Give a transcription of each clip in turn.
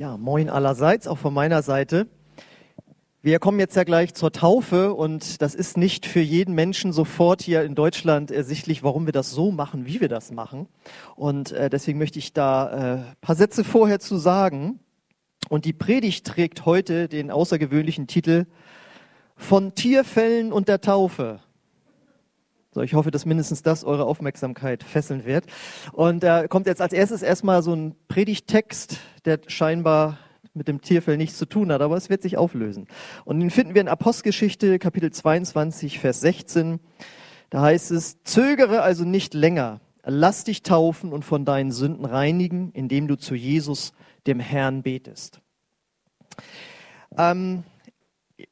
Ja, moin allerseits, auch von meiner Seite. Wir kommen jetzt ja gleich zur Taufe und das ist nicht für jeden Menschen sofort hier in Deutschland ersichtlich, warum wir das so machen, wie wir das machen. Und äh, deswegen möchte ich da äh, paar Sätze vorher zu sagen. Und die Predigt trägt heute den außergewöhnlichen Titel von Tierfällen und der Taufe. So, ich hoffe, dass mindestens das eure Aufmerksamkeit fesseln wird. Und da kommt jetzt als erstes erstmal so ein Predigttext, der scheinbar mit dem Tierfell nichts zu tun hat, aber es wird sich auflösen. Und den finden wir in Apostelgeschichte Kapitel 22, Vers 16. Da heißt es, zögere also nicht länger, lass dich taufen und von deinen Sünden reinigen, indem du zu Jesus, dem Herrn, betest. Ähm,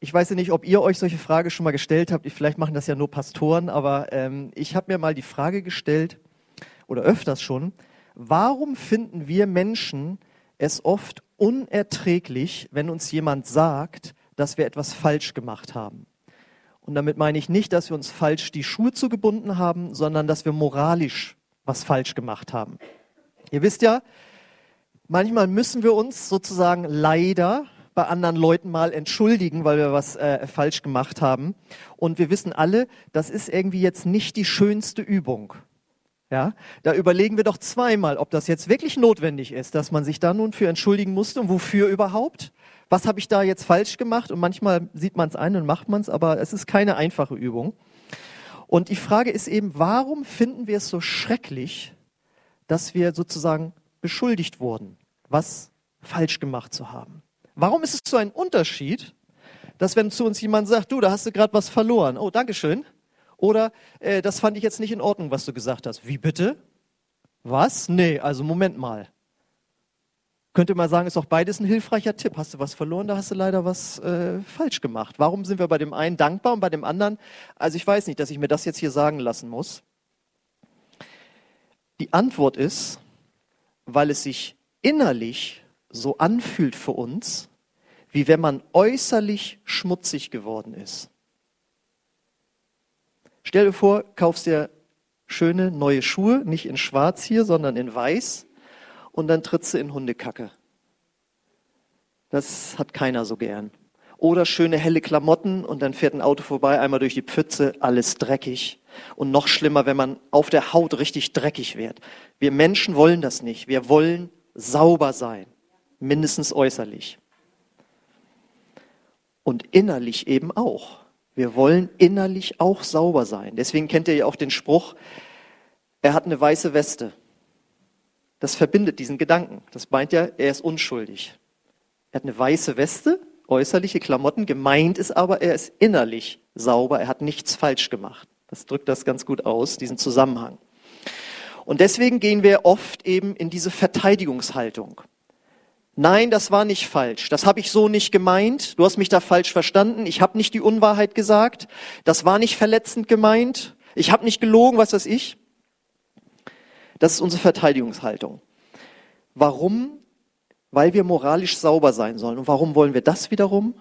ich weiß ja nicht, ob ihr euch solche Fragen schon mal gestellt habt. Vielleicht machen das ja nur Pastoren, aber ähm, ich habe mir mal die Frage gestellt, oder öfters schon, warum finden wir Menschen es oft unerträglich, wenn uns jemand sagt, dass wir etwas falsch gemacht haben? Und damit meine ich nicht, dass wir uns falsch die Schuhe zugebunden haben, sondern dass wir moralisch was falsch gemacht haben. Ihr wisst ja, manchmal müssen wir uns sozusagen leider bei anderen Leuten mal entschuldigen, weil wir was äh, falsch gemacht haben. Und wir wissen alle, das ist irgendwie jetzt nicht die schönste Übung. Ja, da überlegen wir doch zweimal, ob das jetzt wirklich notwendig ist, dass man sich da nun für entschuldigen musste und wofür überhaupt. Was habe ich da jetzt falsch gemacht? Und manchmal sieht man es ein und macht man es, aber es ist keine einfache Übung. Und die Frage ist eben, warum finden wir es so schrecklich, dass wir sozusagen beschuldigt wurden, was falsch gemacht zu haben? Warum ist es so ein Unterschied, dass wenn zu uns jemand sagt, du, da hast du gerade was verloren, oh, Dankeschön, oder äh, das fand ich jetzt nicht in Ordnung, was du gesagt hast. Wie bitte? Was? Nee, also Moment mal. Könnte man sagen, ist auch beides ein hilfreicher Tipp. Hast du was verloren, da hast du leider was äh, falsch gemacht. Warum sind wir bei dem einen dankbar und bei dem anderen? Also ich weiß nicht, dass ich mir das jetzt hier sagen lassen muss. Die Antwort ist, weil es sich innerlich so anfühlt für uns, wie wenn man äußerlich schmutzig geworden ist. Stell dir vor, kaufst dir schöne neue Schuhe, nicht in schwarz hier, sondern in weiß, und dann trittst du in Hundekacke. Das hat keiner so gern. Oder schöne helle Klamotten und dann fährt ein Auto vorbei, einmal durch die Pfütze, alles dreckig. Und noch schlimmer, wenn man auf der Haut richtig dreckig wird. Wir Menschen wollen das nicht. Wir wollen sauber sein mindestens äußerlich. Und innerlich eben auch. Wir wollen innerlich auch sauber sein. Deswegen kennt ihr ja auch den Spruch, er hat eine weiße Weste. Das verbindet diesen Gedanken. Das meint ja, er ist unschuldig. Er hat eine weiße Weste, äußerliche Klamotten, gemeint ist aber, er ist innerlich sauber, er hat nichts falsch gemacht. Das drückt das ganz gut aus, diesen Zusammenhang. Und deswegen gehen wir oft eben in diese Verteidigungshaltung. Nein, das war nicht falsch. Das habe ich so nicht gemeint. Du hast mich da falsch verstanden. Ich habe nicht die Unwahrheit gesagt. Das war nicht verletzend gemeint. Ich habe nicht gelogen, was weiß ich. Das ist unsere Verteidigungshaltung. Warum? Weil wir moralisch sauber sein sollen. Und warum wollen wir das wiederum?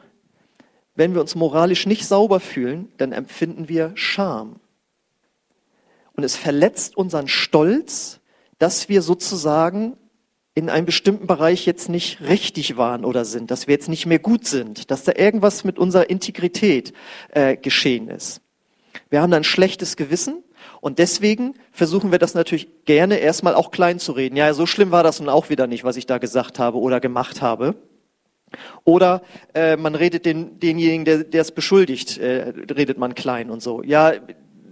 Wenn wir uns moralisch nicht sauber fühlen, dann empfinden wir Scham. Und es verletzt unseren Stolz, dass wir sozusagen in einem bestimmten Bereich jetzt nicht richtig waren oder sind, dass wir jetzt nicht mehr gut sind, dass da irgendwas mit unserer Integrität äh, geschehen ist. Wir haben dann ein schlechtes Gewissen und deswegen versuchen wir das natürlich gerne erstmal auch klein zu reden. Ja, so schlimm war das nun auch wieder nicht, was ich da gesagt habe oder gemacht habe. Oder äh, man redet den, denjenigen, der, der es beschuldigt, äh, redet man klein und so. Ja,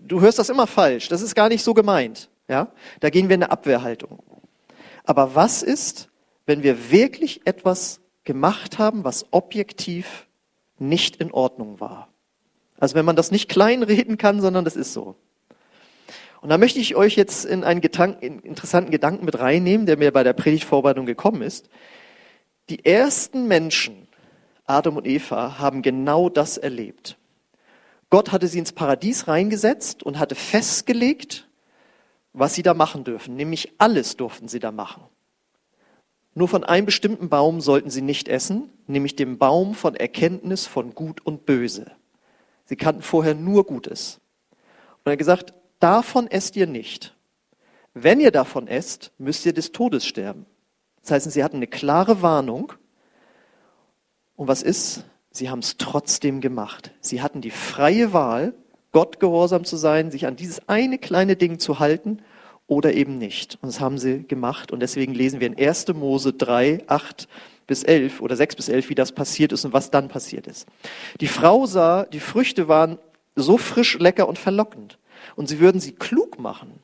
du hörst das immer falsch. Das ist gar nicht so gemeint. Ja, da gehen wir in eine Abwehrhaltung. Aber was ist, wenn wir wirklich etwas gemacht haben, was objektiv nicht in Ordnung war? Also wenn man das nicht kleinreden kann, sondern das ist so. Und da möchte ich euch jetzt in einen Gedanken, in interessanten Gedanken mit reinnehmen, der mir bei der Predigtvorbereitung gekommen ist. Die ersten Menschen, Adam und Eva, haben genau das erlebt. Gott hatte sie ins Paradies reingesetzt und hatte festgelegt, was sie da machen dürfen. Nämlich alles durften sie da machen. Nur von einem bestimmten Baum sollten sie nicht essen, nämlich dem Baum von Erkenntnis von Gut und Böse. Sie kannten vorher nur Gutes. Und er hat gesagt, davon esst ihr nicht. Wenn ihr davon esst, müsst ihr des Todes sterben. Das heißt, sie hatten eine klare Warnung Und was ist? Sie haben es trotzdem gemacht. Sie hatten die freie Wahl, Gott gehorsam zu sein, sich an dieses eine kleine Ding zu halten oder eben nicht. Und das haben sie gemacht. Und deswegen lesen wir in 1. Mose 3, 8 bis 11 oder 6 bis 11, wie das passiert ist und was dann passiert ist. Die Frau sah, die Früchte waren so frisch, lecker und verlockend. Und sie würden sie klug machen.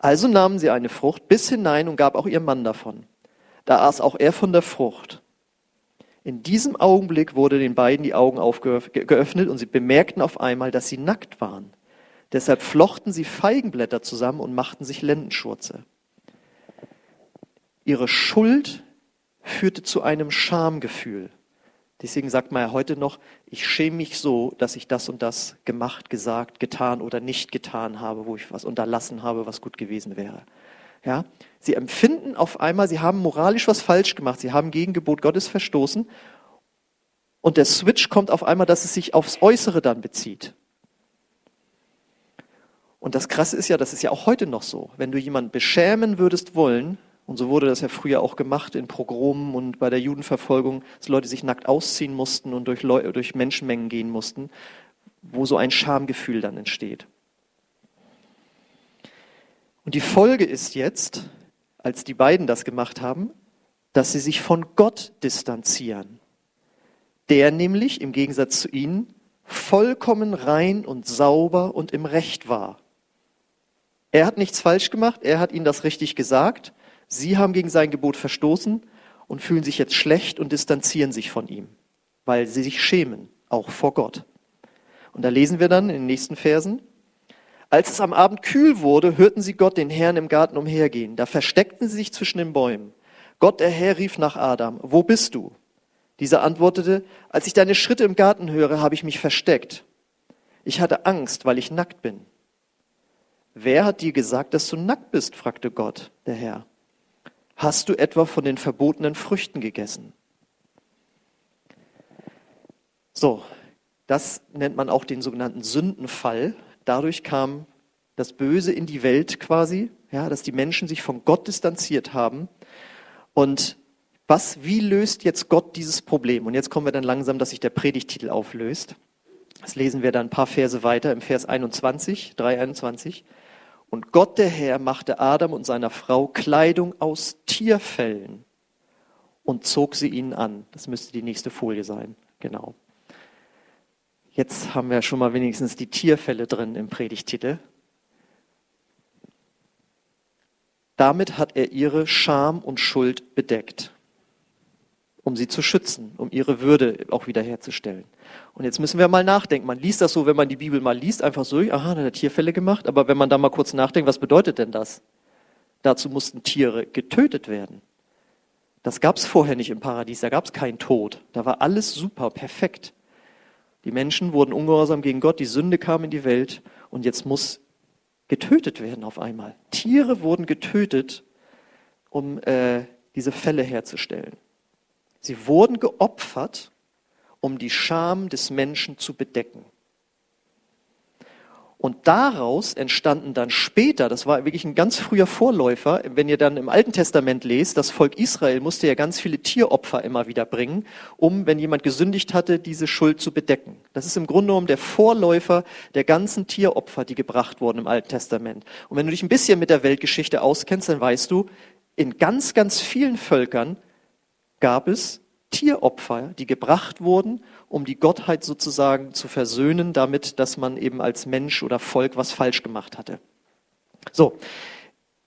Also nahmen sie eine Frucht bis hinein und gab auch ihr Mann davon. Da aß auch er von der Frucht. In diesem Augenblick wurde den beiden die Augen geöffnet und sie bemerkten auf einmal, dass sie nackt waren. Deshalb flochten sie Feigenblätter zusammen und machten sich Lendenschurze. Ihre Schuld führte zu einem Schamgefühl. Deswegen sagt man ja heute noch, ich schäme mich so, dass ich das und das gemacht, gesagt, getan oder nicht getan habe, wo ich was unterlassen habe, was gut gewesen wäre. Ja, sie empfinden auf einmal, sie haben moralisch was falsch gemacht, sie haben gegen Gebot Gottes verstoßen und der Switch kommt auf einmal, dass es sich aufs Äußere dann bezieht. Und das Krasse ist ja, das ist ja auch heute noch so. Wenn du jemanden beschämen würdest wollen, und so wurde das ja früher auch gemacht in Pogromen und bei der Judenverfolgung, dass Leute sich nackt ausziehen mussten und durch, Leu durch Menschenmengen gehen mussten, wo so ein Schamgefühl dann entsteht. Und die Folge ist jetzt, als die beiden das gemacht haben, dass sie sich von Gott distanzieren. Der nämlich im Gegensatz zu ihnen vollkommen rein und sauber und im Recht war. Er hat nichts falsch gemacht, er hat ihnen das richtig gesagt. Sie haben gegen sein Gebot verstoßen und fühlen sich jetzt schlecht und distanzieren sich von ihm, weil sie sich schämen, auch vor Gott. Und da lesen wir dann in den nächsten Versen, als es am Abend kühl wurde, hörten sie Gott, den Herrn, im Garten umhergehen. Da versteckten sie sich zwischen den Bäumen. Gott, der Herr, rief nach Adam, wo bist du? Dieser antwortete, als ich deine Schritte im Garten höre, habe ich mich versteckt. Ich hatte Angst, weil ich nackt bin. Wer hat dir gesagt, dass du nackt bist? fragte Gott, der Herr. Hast du etwa von den verbotenen Früchten gegessen? So, das nennt man auch den sogenannten Sündenfall. Dadurch kam das Böse in die Welt quasi, ja, dass die Menschen sich von Gott distanziert haben. Und was, wie löst jetzt Gott dieses Problem? Und jetzt kommen wir dann langsam, dass sich der Predigtitel auflöst. Das lesen wir dann ein paar Verse weiter im Vers 21, 321. Und Gott der Herr machte Adam und seiner Frau Kleidung aus Tierfellen und zog sie ihnen an. Das müsste die nächste Folie sein. Genau. Jetzt haben wir schon mal wenigstens die Tierfälle drin im Predigtitel. Damit hat er ihre Scham und Schuld bedeckt, um sie zu schützen, um ihre Würde auch wiederherzustellen. Und jetzt müssen wir mal nachdenken. Man liest das so, wenn man die Bibel mal liest, einfach so, aha, hat er Tierfälle gemacht. Aber wenn man da mal kurz nachdenkt, was bedeutet denn das? Dazu mussten Tiere getötet werden. Das gab es vorher nicht im Paradies, da gab es keinen Tod. Da war alles super, perfekt. Die Menschen wurden ungehorsam gegen Gott, die Sünde kam in die Welt und jetzt muss getötet werden auf einmal. Tiere wurden getötet, um äh, diese Fälle herzustellen. Sie wurden geopfert, um die Scham des Menschen zu bedecken. Und daraus entstanden dann später, das war wirklich ein ganz früher Vorläufer, wenn ihr dann im Alten Testament lest, das Volk Israel musste ja ganz viele Tieropfer immer wieder bringen, um, wenn jemand gesündigt hatte, diese Schuld zu bedecken. Das ist im Grunde genommen der Vorläufer der ganzen Tieropfer, die gebracht wurden im Alten Testament. Und wenn du dich ein bisschen mit der Weltgeschichte auskennst, dann weißt du, in ganz, ganz vielen Völkern gab es Tieropfer, die gebracht wurden, um die Gottheit sozusagen zu versöhnen, damit, dass man eben als Mensch oder Volk was falsch gemacht hatte. So,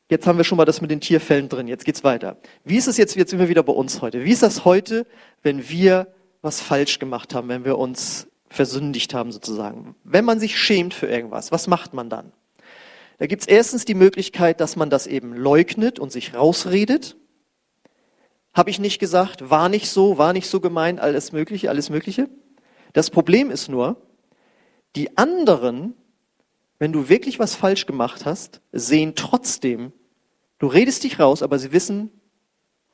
jetzt haben wir schon mal das mit den Tierfällen drin. Jetzt geht's weiter. Wie ist es jetzt? Jetzt sind wir wieder bei uns heute. Wie ist das heute, wenn wir was falsch gemacht haben, wenn wir uns versündigt haben sozusagen? Wenn man sich schämt für irgendwas, was macht man dann? Da gibt's erstens die Möglichkeit, dass man das eben leugnet und sich rausredet. Habe ich nicht gesagt, war nicht so, war nicht so gemeint, alles Mögliche, alles Mögliche. Das Problem ist nur, die anderen, wenn du wirklich was falsch gemacht hast, sehen trotzdem, du redest dich raus, aber sie wissen,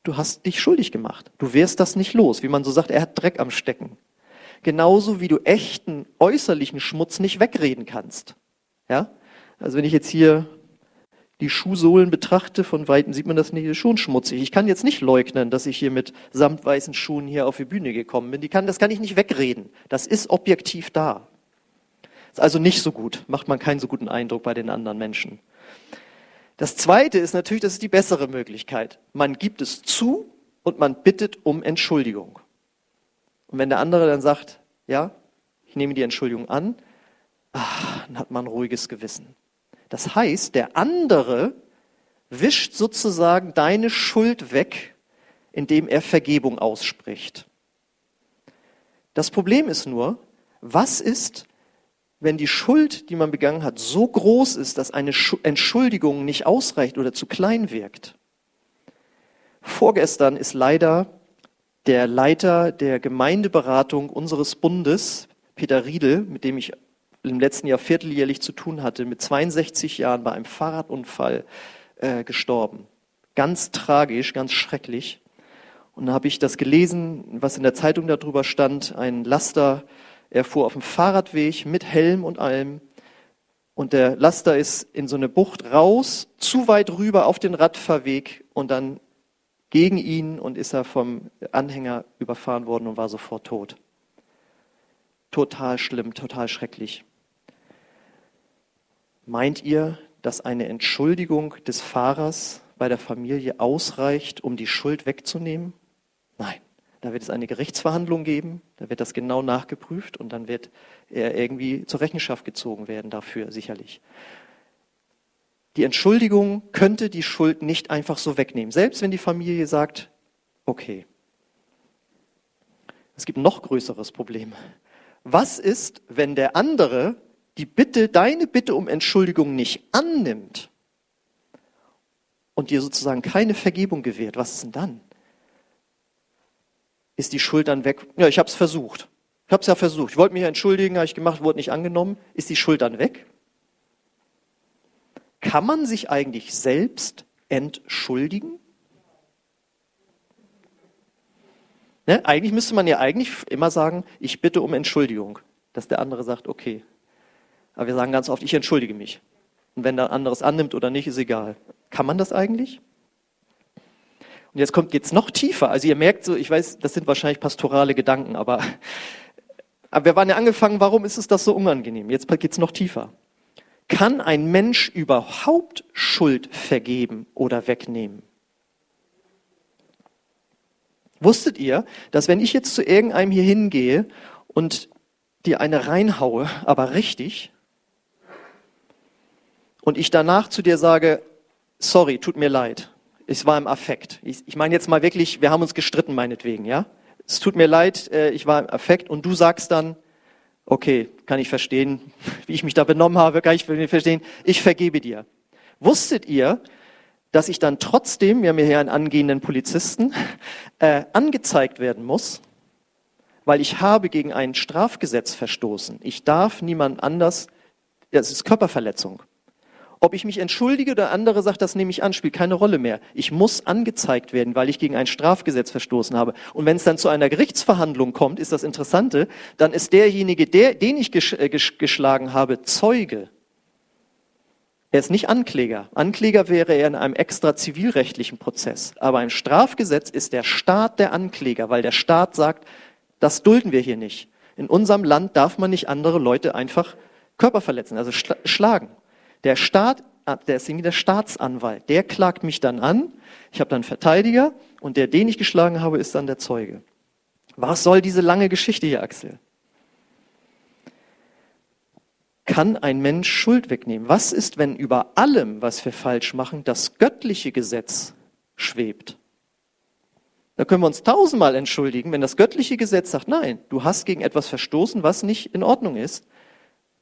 du hast dich schuldig gemacht. Du wirst das nicht los. Wie man so sagt, er hat Dreck am Stecken. Genauso wie du echten äußerlichen Schmutz nicht wegreden kannst. Ja? Also wenn ich jetzt hier die Schuhsohlen betrachte, von Weitem sieht man das nicht, schon schmutzig. Ich kann jetzt nicht leugnen, dass ich hier mit samtweißen Schuhen hier auf die Bühne gekommen bin. Die kann, das kann ich nicht wegreden. Das ist objektiv da. Ist also nicht so gut. Macht man keinen so guten Eindruck bei den anderen Menschen. Das zweite ist natürlich, das ist die bessere Möglichkeit. Man gibt es zu und man bittet um Entschuldigung. Und wenn der andere dann sagt, ja, ich nehme die Entschuldigung an, ach, dann hat man ein ruhiges Gewissen. Das heißt, der andere wischt sozusagen deine Schuld weg, indem er Vergebung ausspricht. Das Problem ist nur, was ist, wenn die Schuld, die man begangen hat, so groß ist, dass eine Entschuldigung nicht ausreicht oder zu klein wirkt? Vorgestern ist leider der Leiter der Gemeindeberatung unseres Bundes, Peter Riedel, mit dem ich im letzten Jahr vierteljährlich zu tun hatte, mit 62 Jahren bei einem Fahrradunfall äh, gestorben. Ganz tragisch, ganz schrecklich. Und da habe ich das gelesen, was in der Zeitung darüber stand. Ein Laster, er fuhr auf dem Fahrradweg mit Helm und allem. Und der Laster ist in so eine Bucht raus, zu weit rüber auf den Radfahrweg und dann gegen ihn und ist er vom Anhänger überfahren worden und war sofort tot. Total schlimm, total schrecklich. Meint ihr, dass eine Entschuldigung des Fahrers bei der Familie ausreicht, um die Schuld wegzunehmen? Nein. Da wird es eine Gerichtsverhandlung geben, da wird das genau nachgeprüft und dann wird er irgendwie zur Rechenschaft gezogen werden dafür, sicherlich. Die Entschuldigung könnte die Schuld nicht einfach so wegnehmen, selbst wenn die Familie sagt, okay. Es gibt noch größeres Problem. Was ist, wenn der andere die Bitte, deine Bitte um Entschuldigung nicht annimmt und dir sozusagen keine Vergebung gewährt, was ist denn dann? Ist die Schuld dann weg? Ja, ich habe es versucht. Ich habe es ja versucht. Ich wollte mich entschuldigen, habe ich gemacht, wurde nicht angenommen. Ist die Schuld dann weg? Kann man sich eigentlich selbst entschuldigen? Ne? Eigentlich müsste man ja eigentlich immer sagen, ich bitte um Entschuldigung, dass der andere sagt, okay, aber wir sagen ganz oft, ich entschuldige mich. Und wenn der anderes annimmt oder nicht, ist egal. Kann man das eigentlich? Und jetzt kommt jetzt noch tiefer. Also ihr merkt so, ich weiß, das sind wahrscheinlich pastorale Gedanken, aber, aber wir waren ja angefangen, warum ist es das so unangenehm? Jetzt geht's noch tiefer. Kann ein Mensch überhaupt Schuld vergeben oder wegnehmen? Wusstet ihr, dass wenn ich jetzt zu irgendeinem hier hingehe und dir eine reinhaue, aber richtig, und ich danach zu dir sage, sorry, tut mir leid, es war im Affekt. Ich, ich meine jetzt mal wirklich, wir haben uns gestritten meinetwegen, ja? Es tut mir leid, äh, ich war im Affekt und du sagst dann, okay, kann ich verstehen, wie ich mich da benommen habe, kann ich verstehen, ich vergebe dir. Wusstet ihr, dass ich dann trotzdem, wir haben hier einen angehenden Polizisten, äh, angezeigt werden muss, weil ich habe gegen ein Strafgesetz verstoßen. Ich darf niemand anders, das ist Körperverletzung. Ob ich mich entschuldige oder andere sagt, das nehme ich an, spielt keine Rolle mehr. Ich muss angezeigt werden, weil ich gegen ein Strafgesetz verstoßen habe. Und wenn es dann zu einer Gerichtsverhandlung kommt, ist das Interessante, dann ist derjenige, der, den ich äh, geschlagen habe, Zeuge. Er ist nicht Ankläger. Ankläger wäre er in einem extra zivilrechtlichen Prozess. Aber im Strafgesetz ist der Staat der Ankläger, weil der Staat sagt, das dulden wir hier nicht. In unserem Land darf man nicht andere Leute einfach Körper verletzen, also schlagen. Der Staat, ah, der ist irgendwie der Staatsanwalt, der klagt mich dann an. Ich habe dann Verteidiger und der, den ich geschlagen habe, ist dann der Zeuge. Was soll diese lange Geschichte hier, Axel? Kann ein Mensch Schuld wegnehmen? Was ist, wenn über allem, was wir falsch machen, das göttliche Gesetz schwebt? Da können wir uns tausendmal entschuldigen, wenn das göttliche Gesetz sagt, nein, du hast gegen etwas verstoßen, was nicht in Ordnung ist,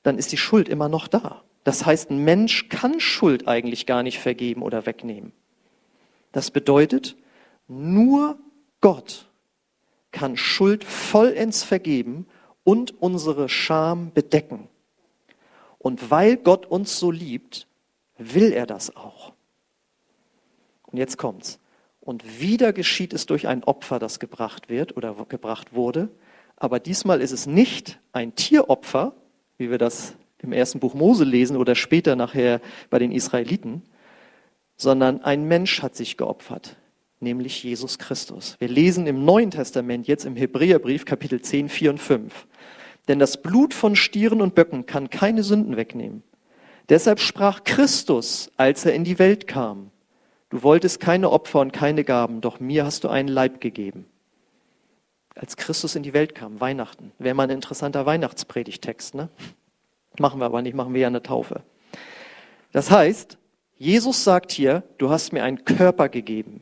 dann ist die Schuld immer noch da. Das heißt, ein Mensch kann Schuld eigentlich gar nicht vergeben oder wegnehmen. Das bedeutet, nur Gott kann Schuld vollends vergeben und unsere Scham bedecken. Und weil Gott uns so liebt, will er das auch. Und jetzt kommt's. Und wieder geschieht es durch ein Opfer, das gebracht wird oder gebracht wurde. Aber diesmal ist es nicht ein Tieropfer, wie wir das im ersten Buch Mose lesen oder später nachher bei den Israeliten, sondern ein Mensch hat sich geopfert, nämlich Jesus Christus. Wir lesen im Neuen Testament jetzt im Hebräerbrief Kapitel 10, 4 und 5. Denn das Blut von Stieren und Böcken kann keine Sünden wegnehmen. Deshalb sprach Christus, als er in die Welt kam, du wolltest keine Opfer und keine Gaben, doch mir hast du einen Leib gegeben. Als Christus in die Welt kam, Weihnachten, wäre mal ein interessanter Weihnachtspredigtext, ne? Machen wir aber nicht, machen wir ja eine Taufe. Das heißt, Jesus sagt hier, du hast mir einen Körper gegeben.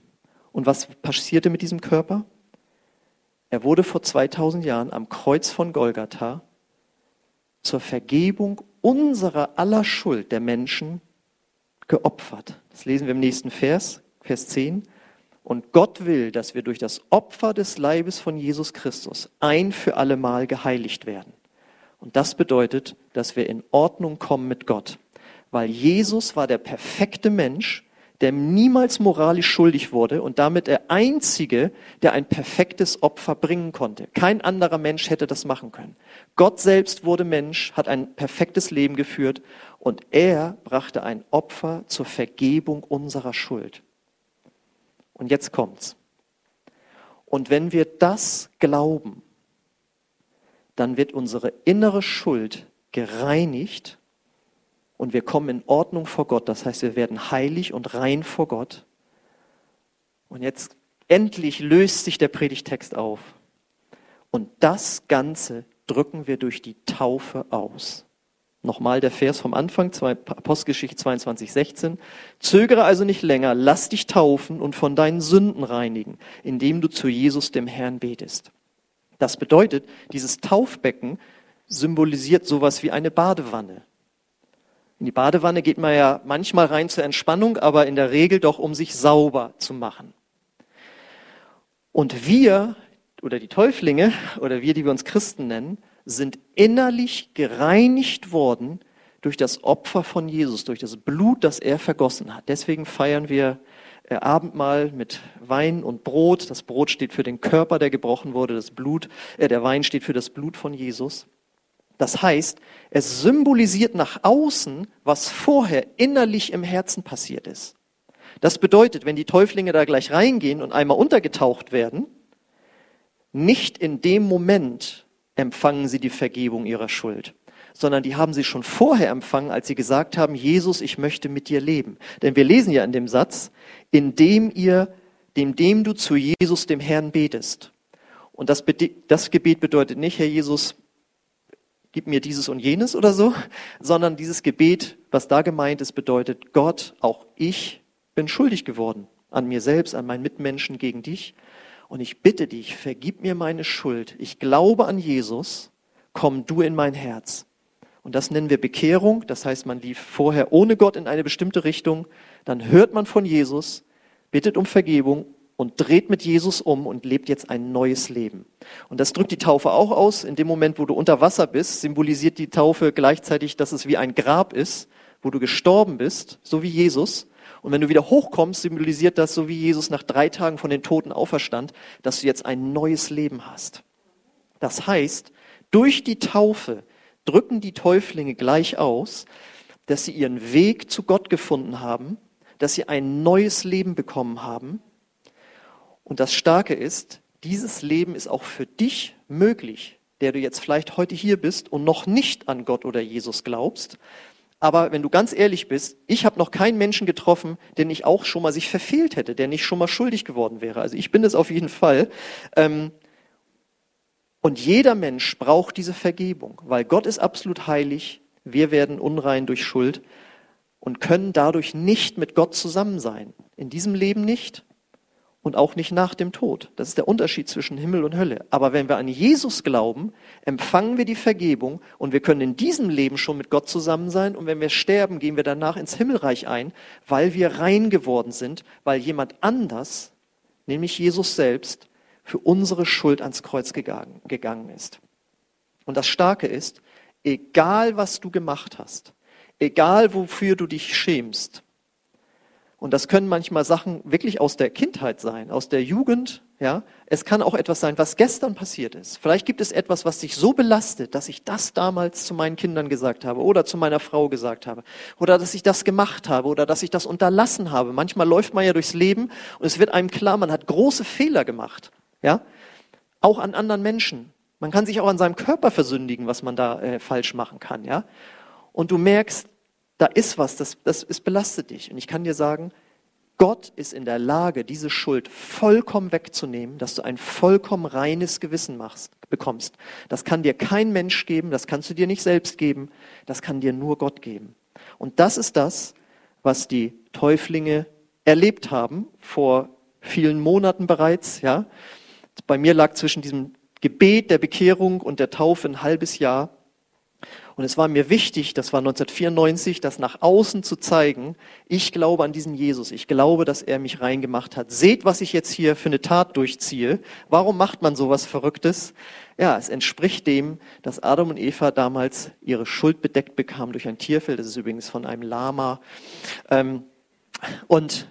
Und was passierte mit diesem Körper? Er wurde vor 2000 Jahren am Kreuz von Golgatha zur Vergebung unserer aller Schuld der Menschen geopfert. Das lesen wir im nächsten Vers, Vers 10. Und Gott will, dass wir durch das Opfer des Leibes von Jesus Christus ein für alle Mal geheiligt werden. Und das bedeutet, dass wir in Ordnung kommen mit Gott. Weil Jesus war der perfekte Mensch, der niemals moralisch schuldig wurde und damit der Einzige, der ein perfektes Opfer bringen konnte. Kein anderer Mensch hätte das machen können. Gott selbst wurde Mensch, hat ein perfektes Leben geführt und er brachte ein Opfer zur Vergebung unserer Schuld. Und jetzt kommt's. Und wenn wir das glauben, dann wird unsere innere Schuld gereinigt und wir kommen in Ordnung vor Gott. Das heißt, wir werden heilig und rein vor Gott. Und jetzt endlich löst sich der Predigtext auf. Und das Ganze drücken wir durch die Taufe aus. Nochmal der Vers vom Anfang, Apostelgeschichte 22, 16. Zögere also nicht länger, lass dich taufen und von deinen Sünden reinigen, indem du zu Jesus, dem Herrn, betest. Das bedeutet, dieses Taufbecken symbolisiert sowas wie eine Badewanne. In die Badewanne geht man ja manchmal rein zur Entspannung, aber in der Regel doch, um sich sauber zu machen. Und wir oder die Täuflinge oder wir, die wir uns Christen nennen, sind innerlich gereinigt worden durch das Opfer von Jesus, durch das Blut, das er vergossen hat. Deswegen feiern wir Abendmahl mit Wein und Brot. Das Brot steht für den Körper, der gebrochen wurde. Das Blut, äh, der Wein steht für das Blut von Jesus. Das heißt, es symbolisiert nach außen, was vorher innerlich im Herzen passiert ist. Das bedeutet, wenn die Täuflinge da gleich reingehen und einmal untergetaucht werden, nicht in dem Moment empfangen sie die Vergebung ihrer Schuld, sondern die haben sie schon vorher empfangen, als sie gesagt haben, Jesus, ich möchte mit dir leben. Denn wir lesen ja in dem Satz, indem ihr, dem, dem du zu Jesus, dem Herrn, betest. Und das, das Gebet bedeutet nicht, Herr Jesus, gib mir dieses und jenes oder so, sondern dieses Gebet, was da gemeint ist, bedeutet, Gott, auch ich bin schuldig geworden an mir selbst, an meinen Mitmenschen gegen dich. Und ich bitte dich, vergib mir meine Schuld. Ich glaube an Jesus, komm du in mein Herz. Und das nennen wir Bekehrung. Das heißt, man lief vorher ohne Gott in eine bestimmte Richtung. Dann hört man von Jesus, bittet um Vergebung und dreht mit Jesus um und lebt jetzt ein neues Leben. Und das drückt die Taufe auch aus. In dem Moment, wo du unter Wasser bist, symbolisiert die Taufe gleichzeitig, dass es wie ein Grab ist, wo du gestorben bist, so wie Jesus. Und wenn du wieder hochkommst, symbolisiert das, so wie Jesus nach drei Tagen von den Toten auferstand, dass du jetzt ein neues Leben hast. Das heißt, durch die Taufe drücken die Täuflinge gleich aus, dass sie ihren Weg zu Gott gefunden haben, dass sie ein neues Leben bekommen haben und das Starke ist, dieses Leben ist auch für dich möglich, der du jetzt vielleicht heute hier bist und noch nicht an Gott oder Jesus glaubst. Aber wenn du ganz ehrlich bist, ich habe noch keinen Menschen getroffen, der nicht auch schon mal sich verfehlt hätte, der nicht schon mal schuldig geworden wäre. Also ich bin es auf jeden Fall. Ähm, und jeder Mensch braucht diese Vergebung, weil Gott ist absolut heilig, wir werden unrein durch Schuld und können dadurch nicht mit Gott zusammen sein. In diesem Leben nicht und auch nicht nach dem Tod. Das ist der Unterschied zwischen Himmel und Hölle. Aber wenn wir an Jesus glauben, empfangen wir die Vergebung und wir können in diesem Leben schon mit Gott zusammen sein und wenn wir sterben, gehen wir danach ins Himmelreich ein, weil wir rein geworden sind, weil jemand anders, nämlich Jesus selbst, für unsere Schuld ans Kreuz gegangen, gegangen ist. Und das Starke ist, egal was du gemacht hast, egal wofür du dich schämst, Und das können manchmal Sachen wirklich aus der Kindheit sein, aus der Jugend. Ja, es kann auch etwas sein, was gestern passiert ist. Vielleicht gibt es etwas, was dich so belastet, dass ich das damals zu meinen Kindern gesagt habe oder zu meiner Frau gesagt habe oder dass ich das gemacht habe oder dass ich das unterlassen habe. Manchmal läuft man ja durchs Leben und es wird einem klar, man hat große Fehler gemacht. Ja, auch an anderen Menschen. Man kann sich auch an seinem Körper versündigen, was man da äh, falsch machen kann. Ja, und du merkst, da ist was, das, das ist belastet dich. Und ich kann dir sagen, Gott ist in der Lage, diese Schuld vollkommen wegzunehmen, dass du ein vollkommen reines Gewissen machst, bekommst. Das kann dir kein Mensch geben, das kannst du dir nicht selbst geben, das kann dir nur Gott geben. Und das ist das, was die Täuflinge erlebt haben vor vielen Monaten bereits. Ja, bei mir lag zwischen diesem Gebet der Bekehrung und der Taufe ein halbes Jahr. Und es war mir wichtig, das war 1994, das nach außen zu zeigen. Ich glaube an diesen Jesus. Ich glaube, dass er mich reingemacht hat. Seht, was ich jetzt hier für eine Tat durchziehe. Warum macht man sowas Verrücktes? Ja, es entspricht dem, dass Adam und Eva damals ihre Schuld bedeckt bekamen durch ein Tierfell. Das ist übrigens von einem Lama. Ähm, und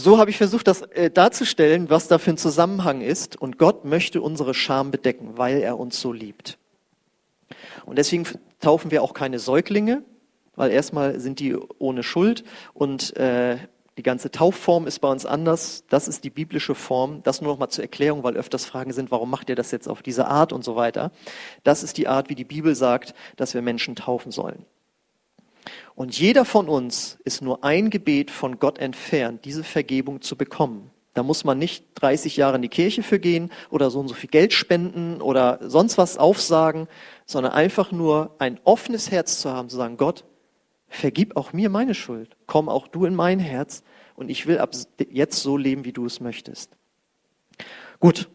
so habe ich versucht, das äh, darzustellen, was da für ein Zusammenhang ist. Und Gott möchte unsere Scham bedecken, weil er uns so liebt. Und deswegen taufen wir auch keine Säuglinge, weil erstmal sind die ohne Schuld und äh, die ganze Taufform ist bei uns anders. Das ist die biblische Form. Das nur noch mal zur Erklärung, weil öfters Fragen sind, warum macht ihr das jetzt auf diese Art und so weiter. Das ist die Art, wie die Bibel sagt, dass wir Menschen taufen sollen. Und jeder von uns ist nur ein Gebet von Gott entfernt, diese Vergebung zu bekommen. Da muss man nicht 30 Jahre in die Kirche für gehen oder so und so viel Geld spenden oder sonst was aufsagen, sondern einfach nur ein offenes Herz zu haben, zu sagen, Gott, vergib auch mir meine Schuld, komm auch du in mein Herz und ich will ab jetzt so leben, wie du es möchtest. Gut,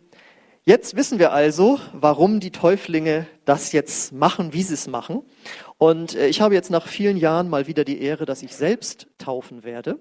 jetzt wissen wir also, warum die Täuflinge das jetzt machen, wie sie es machen. Und äh, ich habe jetzt nach vielen Jahren mal wieder die Ehre, dass ich selbst taufen werde.